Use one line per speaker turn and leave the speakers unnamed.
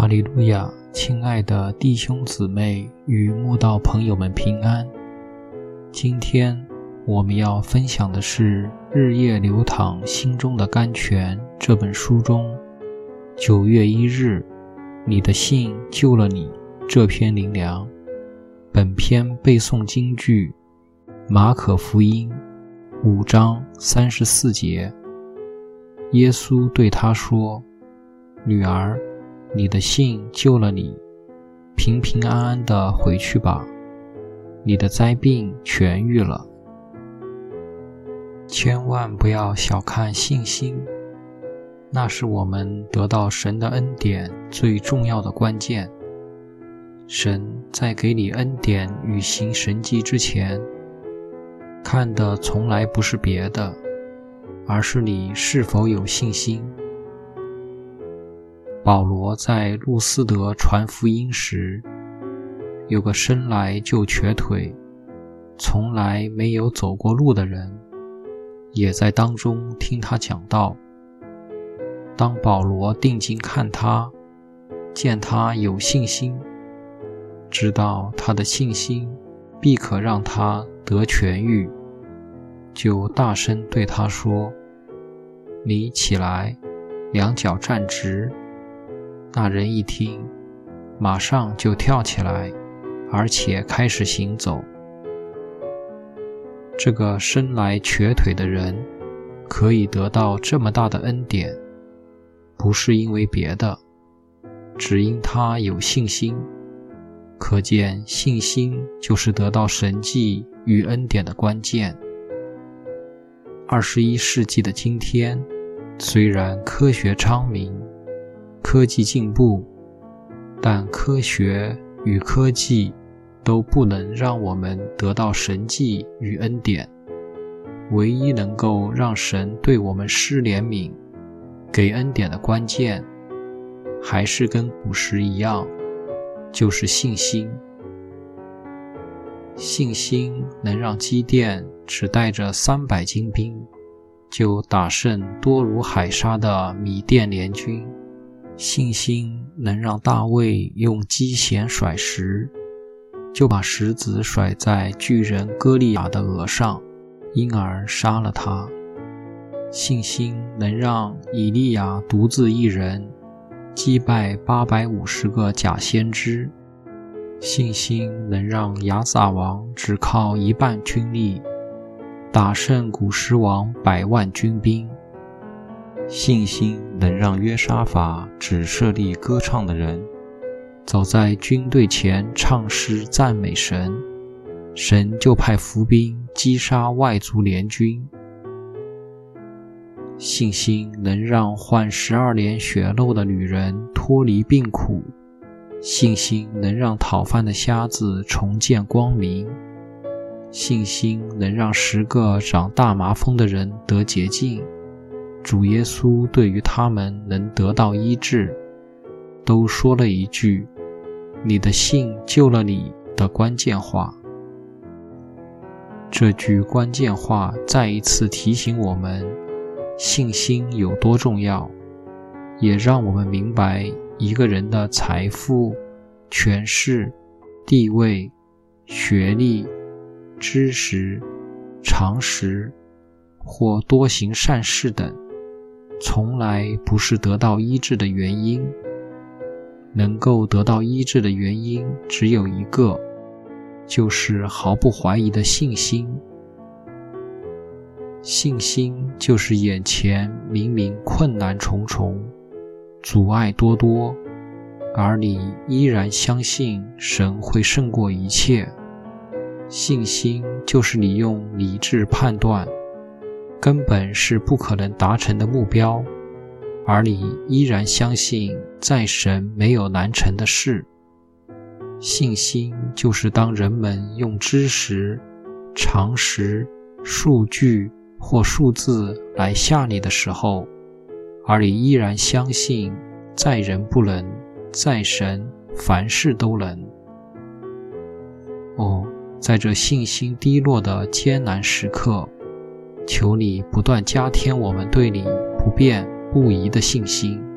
哈利路亚，亲爱的弟兄姊妹与慕道朋友们平安。今天我们要分享的是《日夜流淌心中的甘泉》这本书中九月一日，你的信救了你这篇灵粮。本篇背诵京剧《马可福音》五章三十四节。耶稣对他说：“女儿。”你的信救了你，平平安安的回去吧。你的灾病痊愈了。千万不要小看信心，那是我们得到神的恩典最重要的关键。神在给你恩典与行神迹之前，看的从来不是别的，而是你是否有信心。保罗在路斯德传福音时，有个生来就瘸腿、从来没有走过路的人，也在当中听他讲道。当保罗定睛看他，见他有信心，知道他的信心必可让他得痊愈，就大声对他说：“你起来，两脚站直。”那人一听，马上就跳起来，而且开始行走。这个生来瘸腿的人可以得到这么大的恩典，不是因为别的，只因他有信心。可见，信心就是得到神迹与恩典的关键。二十一世纪的今天，虽然科学昌明，科技进步，但科学与科技都不能让我们得到神迹与恩典。唯一能够让神对我们施怜悯、给恩典的关键，还是跟古时一样，就是信心。信心能让基甸只带着三百精兵，就打胜多如海沙的米甸联军。信心能让大卫用机弦甩石，就把石子甩在巨人歌利亚的额上，因而杀了他。信心能让以利亚独自一人击败八百五十个假先知。信心能让亚撒王只靠一半军力打胜古时王百万军兵。信心能让约沙法只设立歌唱的人，早在军队前唱诗赞美神，神就派伏兵击杀外族联军。信心能让患十二年血漏的女人脱离病苦，信心能让讨饭的瞎子重见光明，信心能让十个长大麻风的人得洁净。主耶稣对于他们能得到医治，都说了一句：“你的信救了你”的关键话。这句关键话再一次提醒我们，信心有多重要，也让我们明白一个人的财富、权势、地位、学历、知识、常识或多行善事等。从来不是得到医治的原因。能够得到医治的原因只有一个，就是毫不怀疑的信心。信心就是眼前明明困难重重、阻碍多多，而你依然相信神会胜过一切。信心就是你用理智判断。根本是不可能达成的目标，而你依然相信在神没有难成的事。信心就是当人们用知识、常识、数据或数字来吓你的时候，而你依然相信在人不能，在神凡事都能。哦，在这信心低落的艰难时刻。求你不断加添我们对你不变不移的信心。